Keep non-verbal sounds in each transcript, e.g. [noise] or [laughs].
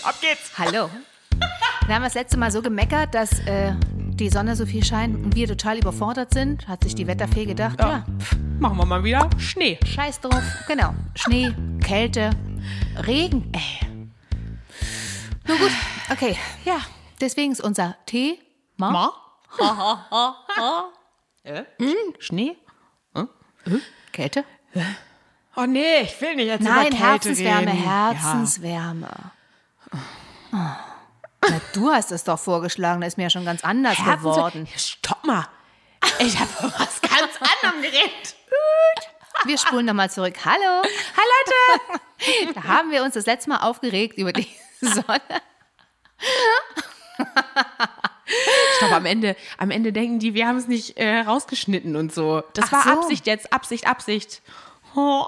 geht's, ab geht's. Hallo. Wir haben das letzte Mal so gemeckert, dass äh, die Sonne so viel scheint und wir total überfordert sind. Hat sich die Wetterfee gedacht, ja, Ja. Machen wir mal wieder Schnee. scheiß drauf. Genau. Schnee, Kälte, Regen. Ey. Nun gut, okay. Ja, deswegen ist unser Thema Ma? äh? Schnee? Kälte. Oh nee, ich will nicht jetzt Nein, über Kälte Herzenswärme, reden. Herzenswärme. Oh. Na, du hast es doch vorgeschlagen, da ist mir ja schon ganz anders Ja. geworden. Stopp mal. Ich habe was ganz [laughs] anderem geredet. Wir spulen nochmal zurück. Hallo. Hi Leute. [laughs] Da haben wir uns das letzte Mal aufgeregt über die [laughs] Sonne. Stopp, am Ende, am Ende denken die, wir haben es nicht äh, rausgeschnitten und so. Das Ach war so. Absicht jetzt, Absicht, Absicht. Oh.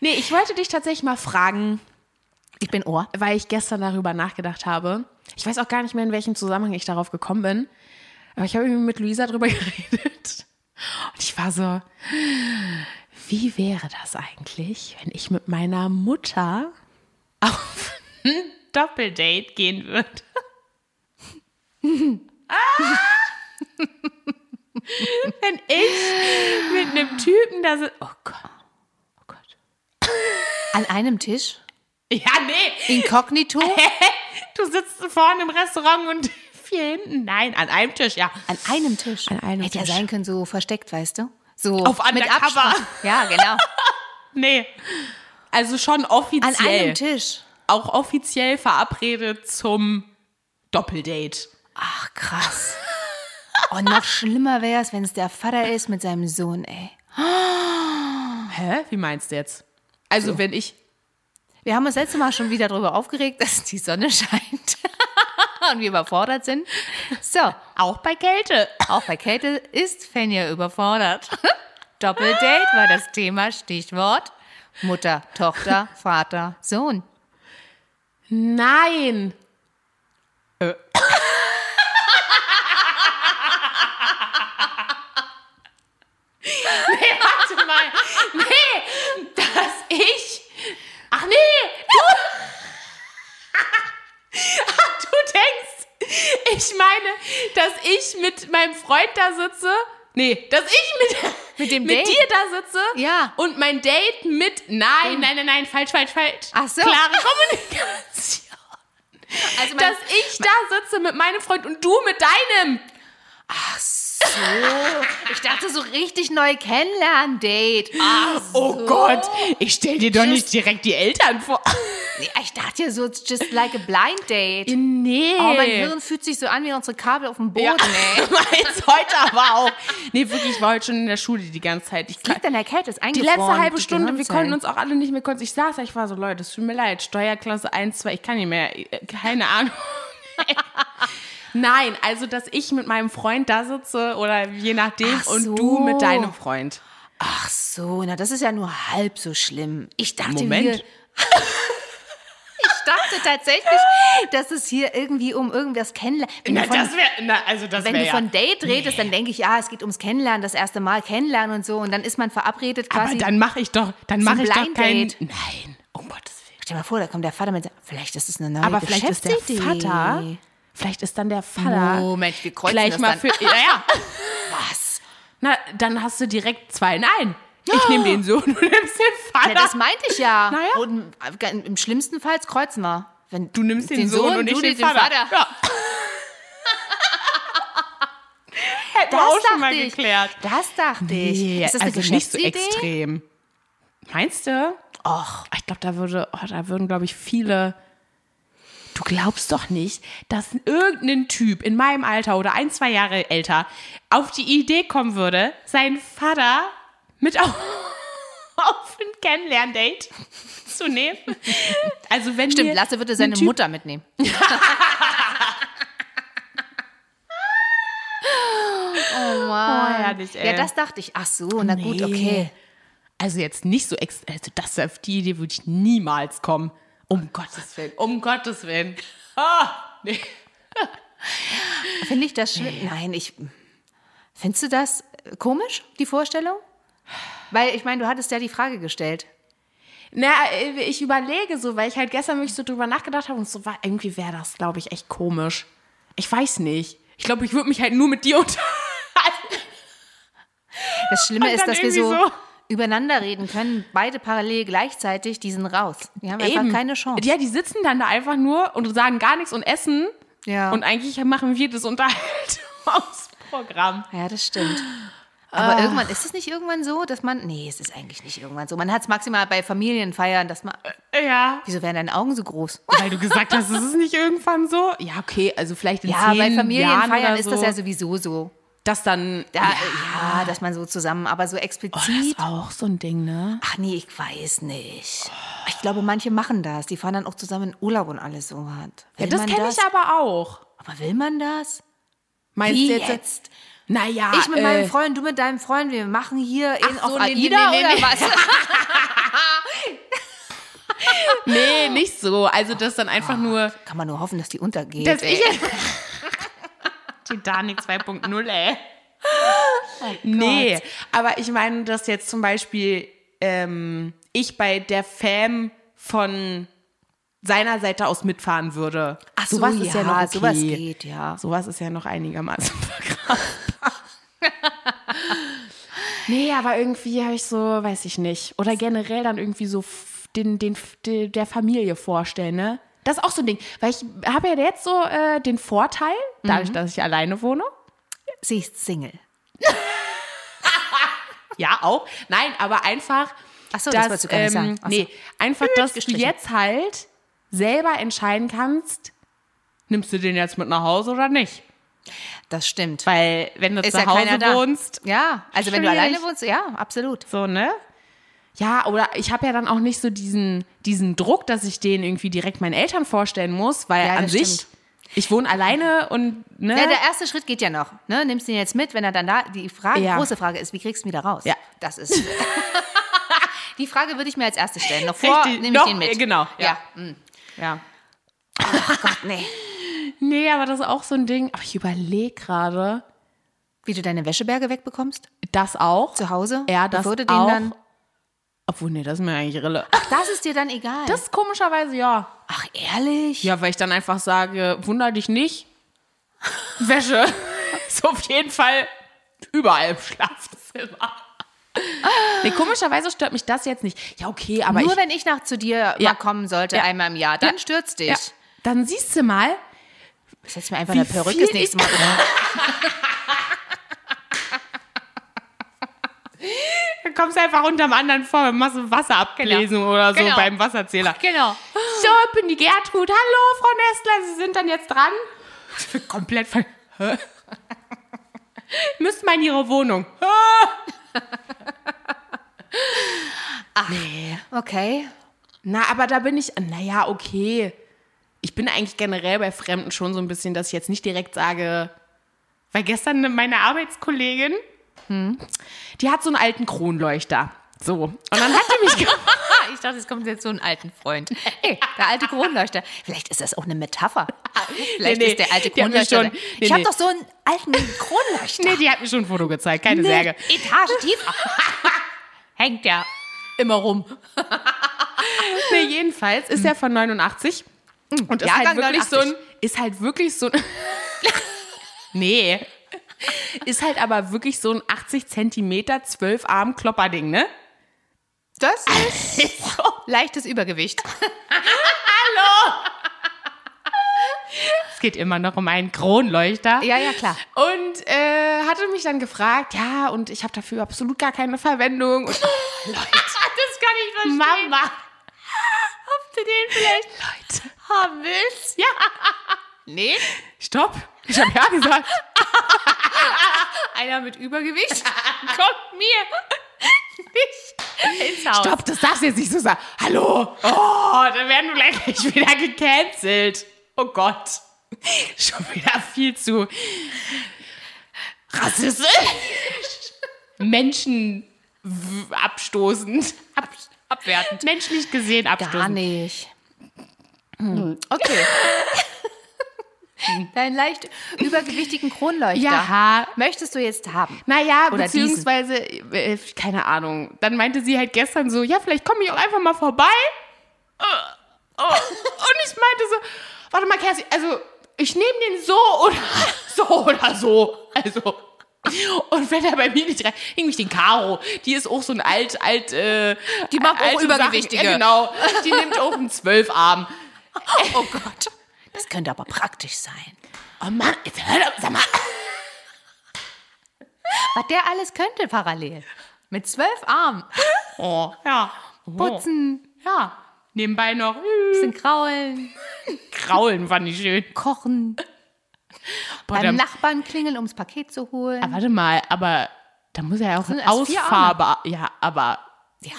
nee, ich wollte dich tatsächlich mal fragen, Ich bin Ohr. weil ich gestern darüber nachgedacht habe. Ich weiß auch gar nicht mehr, in welchem Zusammenhang ich darauf gekommen bin. Aber ich habe mit Luisa drüber [laughs] geredet. Und ich war so, wie wäre das eigentlich, wenn ich mit meiner Mutter auf ein Doppeldate gehen würde? [laughs] ah! wenn ich mit einem Typen da so, oh Gott, oh Gott. An einem Tisch? Ja, nee, Inkognito? [laughs] Du sitzt vorne im Restaurant und [laughs] vier hinten. Nein, an einem Tisch, ja. An einem Tisch. An einem Hätte ja Tisch. sein können, so versteckt, weißt du? So Auf mit Undercover. Ja, genau. [laughs] Nee. Also schon An offiziell. einem Tisch. Auch offiziell verabredet zum Doppeldate. Ach, krass. Und noch schlimmer wäre es, wenn es der Vater ist mit seinem Sohn, ey. [gasps] Hä? Wie meinst du jetzt? Also, wenn ich. Wir haben uns letztes Mal schon wieder darüber aufgeregt, [laughs] dass die Sonne scheint. [laughs] Und wir überfordert sind. So, Auch bei Kälte. auch bei Kälte ist Fenja überfordert. [laughs] Doppeldate war das Thema, Stichwort. Mutter, Tochter, Vater, Sohn. Nein. Äh. nee, warte mal. Nee, dass ich. Ach nee, du. [laughs] Ach, du denkst, ich meine, dass ich mit meinem Freund da sitze. Nee, dass ich mit, Mit dem mit Date? dir da sitze. Ja. Und mein Date mit. Nein, nein, nein, nein, falsch, falsch, falsch. Ach so. Klare [laughs] Kommunikation. Also mein- Dass ich da sitze mit meinem Freund und du mit deinem. so. Ich dachte so richtig neu kennenlernen-Date. Ach so. Oh Gott, ich stell dir doch Just- nicht direkt die Eltern vor. Ich dachte ja so, it's just like a blind date. Nee. Oh, mein Hirn fühlt sich so an wie unsere Kabel auf dem Boden, ja. ey. [laughs] Meins heute aber auch. Nee, wirklich, ich war heute schon in der Schule die ganze Zeit. Ich Liegt an der Kälte, ist die eingefroren. letzte halbe die Stunde, wir konnten uns auch alle nicht mehr konzentrieren. Ich saß da, ich war so, Leute, es tut mir leid, Steuerklasse 1, 2, ich kann nicht mehr, keine Ahnung. [laughs] Nein, also, dass ich mit meinem Freund da sitze oder je nachdem Ach und so. du mit deinem Freund. Ach so, na das ist ja nur halb so schlimm. Ich dachte Moment. wir... [laughs] ich dachte tatsächlich, dass es hier irgendwie um irgendwas kennenlernen... Wenn Na, von, das wäre, also das wenn du ja. von Date redest, dann denke ich, ja, es geht ums Kennenlernen, das erste Mal kennenlernen und so. Und dann ist man verabredet quasi. Aber dann mache ich doch, dann mache ich doch kein. Date. Nein, um Gottes Willen. Stell dir mal vor, da kommt der Vater mit... Vielleicht ist es eine neue Aber vielleicht ist der. Vater, vielleicht ist dann der Vater Moment, wir kreuzen gleich das mal dann. für. Ja, ja. Was? Na, dann hast du direkt zwei. Nein, ich nehme den Sohn und nimmst den Vater. Ja, das meinte ich ja. Naja. Und im- im schlimmsten Fall kreuzen wir. Wenn du nimmst den, Sohn, und ich du den, den Vater. Vater. Ja. [laughs] Hätten wir Das auch schon mal ich. geklärt. Das dachte ich. Nee, ist das eine also nicht so extrem. Meinst du? Och, Ich glaube, da würde, oh, da würden, glaube ich, viele. Du glaubst doch nicht, dass irgendein Typ in meinem Alter oder ein, zwei Jahre älter auf die Idee kommen würde, seinen Vater mit auf, [laughs] auf ein Kennenlerndate zu nehmen. Also wenn stimmt, Lasse würde ein seine Typ- Mutter mitnehmen. [laughs] oh Mann. Oh, herrlich, ey. Ja, das dachte ich. Ach so, na gut, Nee. okay. Also jetzt nicht so also das auf die Idee würde ich niemals kommen. Um Gottes Willen, um Gottes Willen. [laughs] Ah, nee. [laughs] Finde ich das schlimm? Nein, ich. Findest du das komisch, die Vorstellung? Weil ich meine, du hattest ja die Frage gestellt. Na, äh, ich überlege so, weil ich halt gestern wirklich so drüber nachgedacht habe und so war, irgendwie wäre das, glaube ich, echt komisch. Ich weiß nicht. Ich glaube, ich würde mich halt nur mit dir [laughs] unterhalten. Das Schlimme ist, dass wir so, so- übereinander reden können, beide parallel gleichzeitig, die sind raus. Die haben einfach keine Chance. Ja, die sitzen dann da einfach nur und sagen gar nichts und essen. Ja. Und eigentlich machen wir das Unterhaltungsprogramm. Ja, das stimmt. Aber Ah. irgendwann, ist es nicht irgendwann so, dass man, nee, es ist eigentlich nicht irgendwann so. Man hat es maximal bei Familienfeiern, dass man, Ja. wieso werden deine Augen so groß? Weil du gesagt hast, ist es nicht irgendwann so? Ja, okay, also vielleicht in Ja, zehn bei Jahren Familienfeiern oder ist so, das ja sowieso so. Dass dann, Ja, ja, dass man so zusammen, aber so Oh, explizit. das war auch so ein Ding, ne? Ach nee, ich weiß nicht. Ich glaube, manche machen das. Die fahren dann auch zusammen in Urlaub und alles so hat. Ja, das kenne ich aber auch. Aber will man das? Meinst Wie du jetzt? jetzt? Naja, Ich mit meinem äh, Freund, du mit deinem Freund, wir machen hier in so, auf nee, AIDA nee, nee, oder was? [laughs] nee, nicht so. Also das dann einfach nur Kann man nur hoffen, dass die untergeht. dass ey. ich Titanic 2.0, [laughs] ey. nee, aber ich meine, dass jetzt zum Beispiel ähm, ich bei der Fam von seiner Seite aus mitfahren würde. Ach so, sowas ist ja ja, noch okay. sowas geht, ja. Sowas ist ja noch einigermaßen [laughs] nee, aber irgendwie habe ich so, weiß ich nicht. Oder generell dann irgendwie so den, den, de- der Familie vorstellen, ne? Das ist auch so ein Ding. Weil ich habe ja jetzt so äh, den Vorteil, dadurch, Mhm. dass ich alleine wohne. Sie ist Single. [laughs] Ja, auch. Nein, aber einfach. Ach so, das wolltest du gar nicht sagen. Ach so. Nee, einfach, dass du jetzt halt selber entscheiden kannst, nimmst du den jetzt mit nach Hause oder nicht. Das stimmt. Weil, wenn du Ist zu ja Hause wohnst, Ja, also wenn du Schwierig. alleine wohnst, ja, absolut. so, ne? Ja, oder ich habe ja dann auch nicht so diesen, diesen Druck, dass ich den irgendwie direkt meinen Eltern vorstellen muss, weil Ja, an sich, stimmt. ich wohne alleine und, ne? Ja, der erste Schritt geht ja noch. Ne? Nimmst du ihn jetzt mit, wenn er dann da. Die Frage, Ja. große Frage ist, wie kriegst du ihn wieder raus? Ja. Das ist. [laughs] die Frage würde ich mir als erste stellen. Noch [laughs] vor nehme ich noch, den mit. genau, Ja. ja. ja. Gott, nee. Nee, aber das ist auch so ein Ding. Aber ich überlege gerade, Wie du deine Wäscheberge wegbekommst? das auch. Zu Hause? Ja, das Bevor du den auch. dann. Obwohl, nee, das ist mir eigentlich Rille. Das ist dir dann egal. Das ist komischerweise ja. Ach, ehrlich? Ja, weil ich dann einfach sage, wunder dich nicht. Wäsche [laughs] ist auf jeden Fall überall im Schlafzimmer. Nee, komischerweise stört mich das jetzt nicht. Ja, okay, aber Nur ich, wenn ich nach zu dir Ja. mal kommen sollte, Ja. einmal im Jahr, dann Ja. stürzt dich. ja, dann siehst du mal, Setz mir einfach eine Perücke das nächste Mal. [laughs] dann kommst einfach unterm anderen vor, machst du Wasserablesung oder so Genau. beim Wasserzähler. Genau. So, ich bin die Gertrud. Hallo, Frau Nestler, Sie sind dann jetzt dran? [laughs] Komplett ver... Hä? [laughs] Müsst mal in Ihre Wohnung. [laughs] Nee. Okay. Na, aber da bin ich, naja, okay. Ich bin eigentlich generell bei Fremden schon so ein bisschen, dass ich jetzt nicht direkt sage, weil gestern meine Arbeitskollegin, die hat so einen alten Kronleuchter. So. Und dann hat die mich gefragt, [laughs] Ich dachte, es kommt jetzt so ein alten Freund. Ey, der alte Kronleuchter. Vielleicht ist das auch eine Metapher. Vielleicht Nee, nee, ist der alte Kronleuchter. schon- nee, ich habe doch so einen alten Kronleuchter. nee, die hat mir schon ein Foto gezeigt, keine Sorge. Etage tiefer. [laughs] Hängt ja immer rum. [laughs] Nee, jedenfalls ist er von 89 und ist Jahrgang halt wirklich so ein, 89. ist halt wirklich so ein, nee, [laughs] ist halt aber wirklich so ein 80 Zentimeter, 12 Arm Klopperding, ne? Das ist leichtes Übergewicht. [laughs] Es geht immer noch um einen Kronleuchter. Ja, ja, klar. Und äh, hatte mich dann gefragt, ja, und ich habe dafür absolut gar keine Verwendung. Und, [laughs] Leute, das kann ich verstehen. Mama. Ob du den vielleicht Leute. haben willst? Ja, Nee. stopp. Ich habe ja gesagt. [laughs] Einer mit Übergewicht kommt mir nicht ins Haus. Stopp, das darfst du jetzt nicht so sagen. Hallo. Oh, dann werden wir gleich wieder gecancelt. Oh Gott. Schon wieder viel zu rassistisch. Menschen abstoßend. Ab, Abwertend. menschlich gesehen abstoßend. Gar nicht. Hm. Okay. Deinen leicht übergewichtigen Kronleuchter. Ja. Möchtest du jetzt haben? Naja, Oder beziehungsweise, äh, keine Ahnung. Dann meinte sie halt gestern so, ja, vielleicht komme ich auch einfach mal vorbei. Äh, oh. Und ich meinte so, warte mal, Kersi, also ich nehme den so oder [laughs] so oder so. Also. Und wenn er bei mir nicht rein, irgendwie den Caro, die ist auch so ein alt, alt, äh, Die macht auch Übergewichtige. Sachen. Genau. Die nimmt auch einen Zwölfarm. Oh Gott. Das könnte aber praktisch sein. Oh Mann, jetzt hör doch, sag mal. Was der alles könnte parallel. Mit zwölf Armen. Oh, ja. Putzen, Ja. Nebenbei noch äh, bisschen kraulen, kraulen, fand ich schön. kochen, Boah, beim der, Nachbarn klingeln, ums Paket zu holen. Ah, warte mal, aber da muss er ja auch ein Ausfahrbar. Ja, aber. Ja.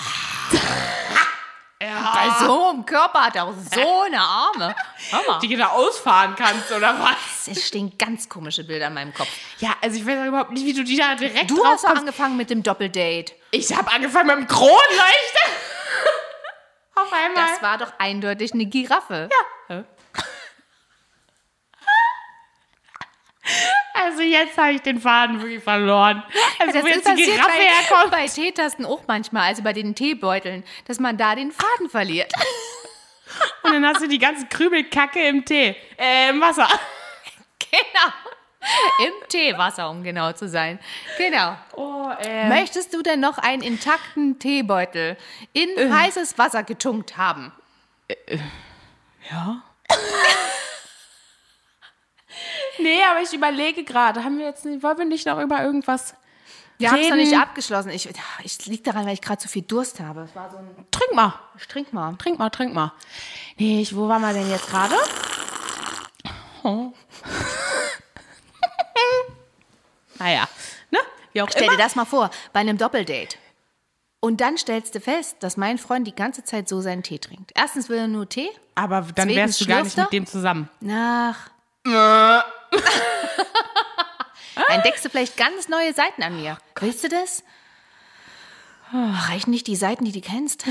[laughs] Bei so einem Körper hat er auch so eine Arme. Mal. Die du da ausfahren kannst, oder was? Es stehen ganz komische Bilder in meinem Kopf. Ja, also ich weiß auch überhaupt nicht, wie du die da direkt Du hast kommst. angefangen mit dem Doppeldate. Ich habe angefangen mit dem Kronleuchter. [laughs] Auf einmal. Das war doch eindeutig eine Giraffe. Ja. Also jetzt habe ich den Faden wirklich verloren. Also Das ist die Giraffe bei, herkommt. bei Teetasten auch manchmal, also bei den Teebeuteln, dass man da den Faden verliert. Und dann hast du die ganze Krümelkacke im Tee. Äh, im Wasser. genau. Im Teewasser, um genau zu sein. Genau. Oh, äh. Möchtest du denn noch einen intakten Teebeutel in Äh. heißes Wasser getunkt haben? Ja. [laughs] nee, aber ich überlege gerade, haben wir jetzt nicht, wollen wir nicht noch über irgendwas Wir haben es noch nicht abgeschlossen. Ich, ich liegt daran, weil ich gerade zu viel Durst habe. So Trink mal. Trink mal. Trink mal, trink mal. Nee, ich, wo waren wir denn jetzt gerade? Oh. [laughs] naja, ne? Wie auch Stell immer. dir das mal vor, bei einem Doppeldate. Und dann stellst du fest, dass mein Freund die ganze Zeit so seinen Tee trinkt. Erstens will er nur Tee. Aber dann wärst du gar nicht mit dem zusammen. Nach. Entdeckst du vielleicht ganz neue Seiten an mir. Willst du das? Oh, reichen nicht die Seiten, die du kennst?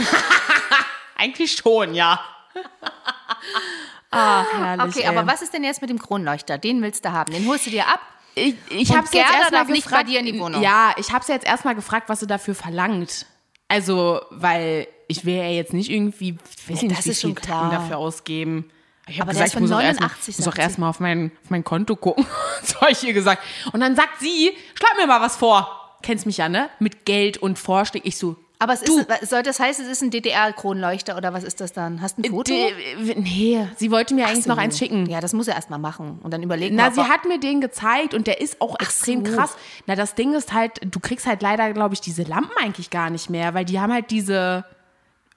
[laughs] Eigentlich schon, ja. [laughs] Ach, herrlich. Okay, ey. aber was ist denn jetzt mit dem Kronleuchter? Den willst du haben. Den holst du dir ab. Ich, ich habe jetzt Gerda erstmal nicht gefragt, bei dir in die Wohnung. Ja, ich habe jetzt erstmal gefragt, was sie dafür verlangt. Also, weil ich will ja jetzt nicht irgendwie, ich weiß Ja, nicht, das wie ist viel schon klar. Dafür ausgeben. Ich habe gesagt, ist ich muss von auch erstmal 89, muss auch erstmal auf mein, auf mein Konto gucken. [laughs] das habe ich ihr gesagt. Und dann sagt sie, schlag mir mal was vor. Kennst mich ja, ne? Mit Geld und Vorschlägen. Ich so, Aber es Du. ist, soll das heißt, es ist ein DDR-Kronleuchter oder was ist das dann? Hast du ein Foto? D- nee, sie wollte mir eigentlich So. noch eins schicken. Ja, das muss er erstmal machen und dann überlegen. Na, ob sie hat mir den gezeigt und der ist auch extrem so. krass. Na, das Ding ist halt, du kriegst halt leider, glaube ich, diese Lampen eigentlich gar nicht mehr, weil die haben halt diese,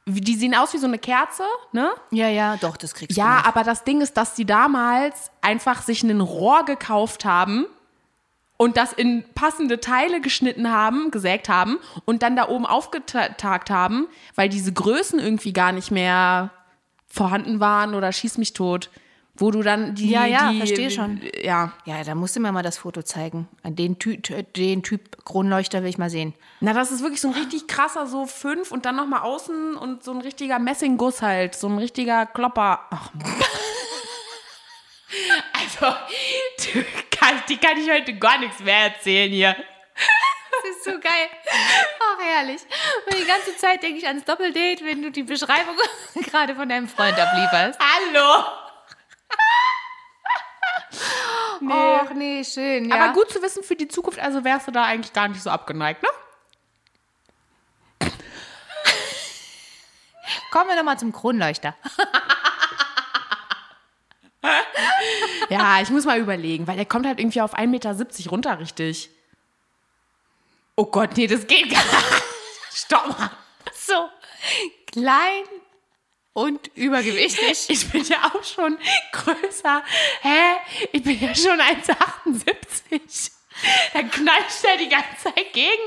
die sehen aus wie so eine Kerze, ne? Ja, ja, doch, das kriegst Ja, du. noch. aber das Ding ist, dass die damals einfach sich ein Rohr gekauft haben und das in passende Teile geschnitten haben, gesägt haben und dann da oben aufgetagt haben, weil diese Größen irgendwie gar nicht mehr vorhanden waren oder schieß mich tot. Wo du dann die. Ja, ja, die, verstehe schon. Ja. Ja, da musst du mir mal das Foto zeigen. An Den, Ty den Typ Kronleuchter will ich mal sehen. Na, das ist wirklich so ein richtig krasser, so fünf und dann nochmal außen und so ein richtiger Messingguss halt. So ein richtiger Klopper. Ach. [laughs] Also, du, kann, die kann ich heute gar nichts mehr erzählen hier. Das ist so geil. Ach, herrlich. Und die ganze Zeit denke ich ans Doppeldate, wenn du die Beschreibung [laughs] gerade von deinem Freund ablieferst. Hallo. Nee. Ach, nee, schön. Ja. Aber gut zu wissen für die Zukunft, also wärst du da eigentlich gar nicht so abgeneigt, ne? [laughs] Kommen wir nochmal zum Kronleuchter. [laughs] Ja, ich muss mal überlegen, weil der kommt halt irgendwie auf 1,70 Meter runter, richtig. Oh Gott, nee, das geht gar nicht. [laughs] Stopp mal. So klein und übergewichtig. Ich bin ja auch schon größer. Hä? Ich bin ja schon 1,78. Dann du ja die ganze Zeit gegen.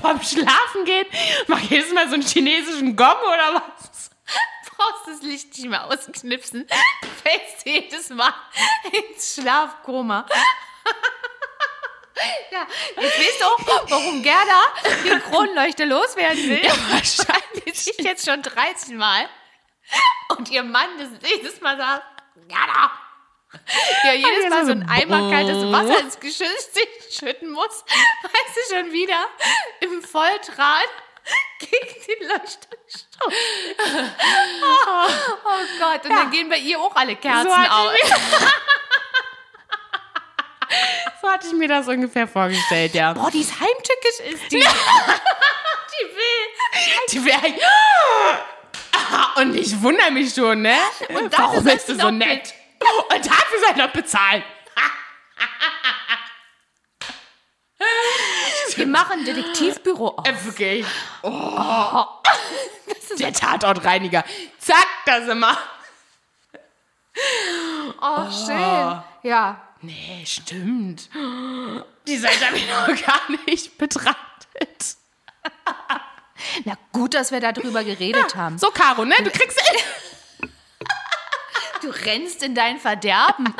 Vorm Schlafen gehen. Mach jedes Mal so einen chinesischen Gong oder was? brauchst das Licht nicht mehr ausknipsen. Fällst jedes Mal ins Schlafkoma. [laughs] Ja, jetzt weißt du auch, warum Gerda den Kronleuchter loswerden will. Ja, wahrscheinlich. Sich jetzt schon 13 Mal. Und ihr Mann das jedes Mal sagt, Gerda, Ja, jedes Ja, Mal so ein Eimer kaltes Wasser ins Geschirr schütten muss, weil sie schon wieder im Volltrad gegen den Leuchter gestoßen. Oh, oh Gott, und dann gehen bei ihr auch alle Kerzen So aus. [laughs] So hatte ich mir das ungefähr vorgestellt, ja. Boah, die ist heimtückisch, ist die. [laughs] die will. Die wäre. Und ich wundere mich schon, ne? Und dafür Warum bist du so nett? Und dafür soll ich noch bezahlen. [laughs] Wir machen ein Detektivbüro auf. Äh, wirklich. Oh. Der Tatortreiniger. Zack, da sind wir. Oh, schön. Ja. Nee, stimmt. Die Seite habe ich noch gar nicht betrachtet. [laughs] Na gut, dass wir darüber geredet haben. So, Caro, ne? Du kriegst. [laughs] Du rennst in dein Verderben.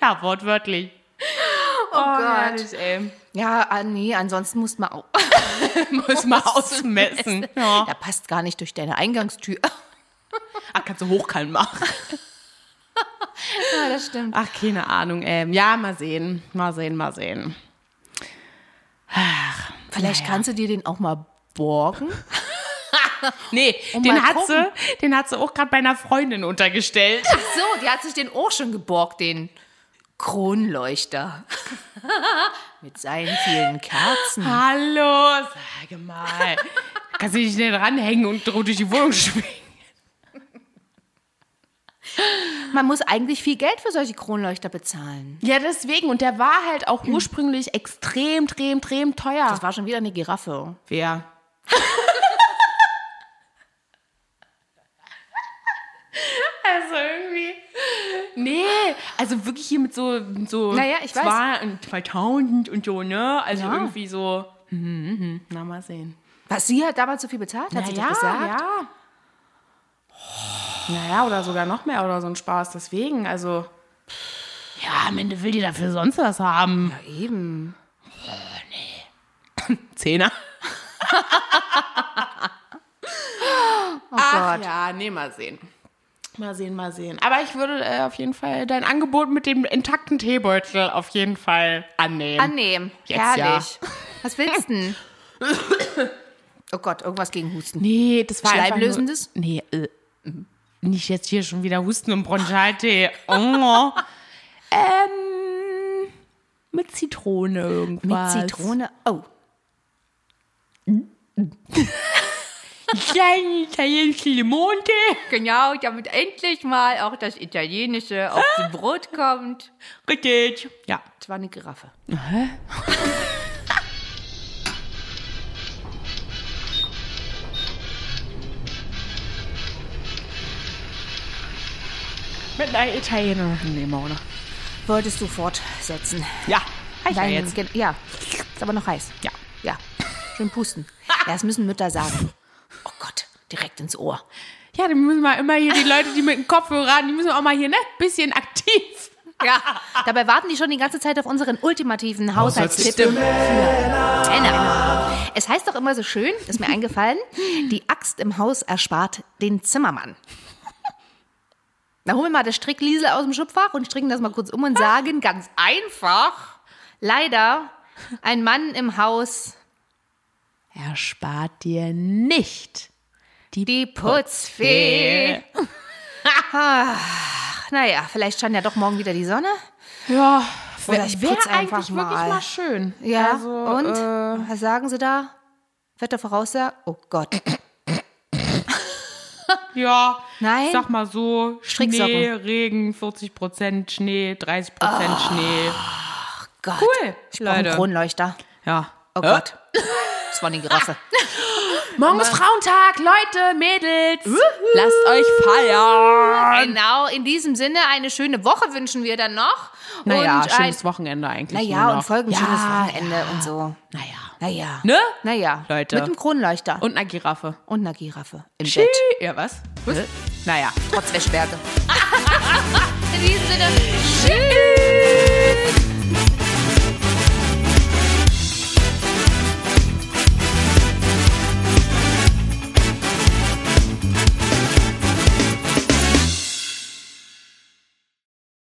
Ja, wortwörtlich. Oh, Gott. Gott, ey. Ja, ah, nee, ansonsten musst man auch. [laughs] Muss mal [laughs] ausmessen. Ja. Da passt gar nicht durch deine Eingangstür. Ach, kannst du hochkant machen. Ja, das stimmt. Ach, keine Ahnung, ey. Ja, mal sehen. Mal sehen, mal sehen. Vielleicht kannst du dir den auch mal borgen. [laughs] Nee, Und den hat, gucken. sie, den hat sie auch gerade bei einer Freundin untergestellt. So, die hat sich den auch schon geborgt, den Kronleuchter. [laughs] Mit seinen vielen Kerzen. Hallo, sage mal. Kannst du dich nicht ranhängen und durch die Wohnung schwingen? Man muss eigentlich viel Geld für solche Kronleuchter bezahlen. Ja, deswegen. Und der war halt auch ursprünglich extrem, extrem, extrem teuer. Das war schon wieder eine Giraffe. Wer? [laughs] also irgendwie. Nee, also wirklich hier mit so, mit so Naja, ich weiß. zwei- 2000 und so, ne? Also Ja. irgendwie so. Mhm, mhm. Na, mal sehen. Was, sie hat damals so viel bezahlt? Hat sie ja, das gesagt? ja. Naja, oder sogar noch mehr oder so ein Spaß. Deswegen, also. Ja, am Ende will die dafür sonst was haben. Ja, eben. [laughs] Zehner. [laughs] Oh Ach Gott. ja, nee, mal sehen. Mal sehen, mal sehen. Aber ich würde äh, auf jeden Fall dein Angebot mit dem intakten Teebeutel auf jeden Fall annehmen. Annehmen. Jetzt Herrlich. Was willst du denn? [laughs] Oh Gott, irgendwas gegen Husten. nee, das war Schleimlösendes? Nur, nee, äh, nicht jetzt hier schon wieder Husten und Bronchialtee. Oh. ähm, mit Zitrone Mit irgendwas. Zitrone. Oh. Kleinen italienischen Limonte. Genau, damit endlich mal auch das Italienische auf dem Brot kommt. Richtig. Ja. Das war eine Giraffe. Mit einer italienischen Limone. Wolltest du fortsetzen? Ja. Hab ich ja Dein- jetzt. Gen- Ja, ist aber noch heiß. Ja. Ja, schön pusten. [laughs] Ja, das müssen Mütter sagen. Oh Gott, direkt ins Ohr. Ja, dann müssen wir immer hier die Leute, die mit dem Kopfhörer haben, die müssen auch mal hier, ne, bisschen aktiv. [laughs] Ja, dabei warten die schon die ganze Zeit auf unseren ultimativen Haushaltstipp für Männer. Es heißt doch immer so schön, ist mir eingefallen, die Axt im Haus erspart den Zimmermann. Na, holen wir mal das Strickliesel aus dem Schubfach und stricken das mal kurz um und sagen ganz einfach, leider, ein Mann im Haus, Er spart dir nicht die Putzfee. Ach, naja, vielleicht scheint ja doch morgen wieder die Sonne. Ja, Oder ich putz einfach eigentlich wirklich mal. mal schön. Ja, Also, und? Äh, Was sagen Sie da? Wettervoraussage? Oh Gott. Ja, Nein? ich sag mal so. Schnee, Regen, 40% Schnee, 30% Schnee. Gott. Cool, Ich brauche einen. Kronleuchter. Ja. Oh Gott. Das war eine Giraffe. [laughs] Morgen ist Frauentag, Leute, Mädels. Lasst euch feiern. genau, in diesem Sinne eine schöne Woche wünschen wir dann noch. Naja, und ein, schönes Wochenende eigentlich. Naja, und noch. folgen ja, schönes Wochenende und so. Naja. Naja. Ne? Naja. Leute. Mit einem Kronleuchter. Und, Und einer Giraffe. einer Giraffe. Im Tschüss. Bett. Ja, was? was? Naja. Trotz Wäschberge. [laughs] in diesem Sinne. Tschüss.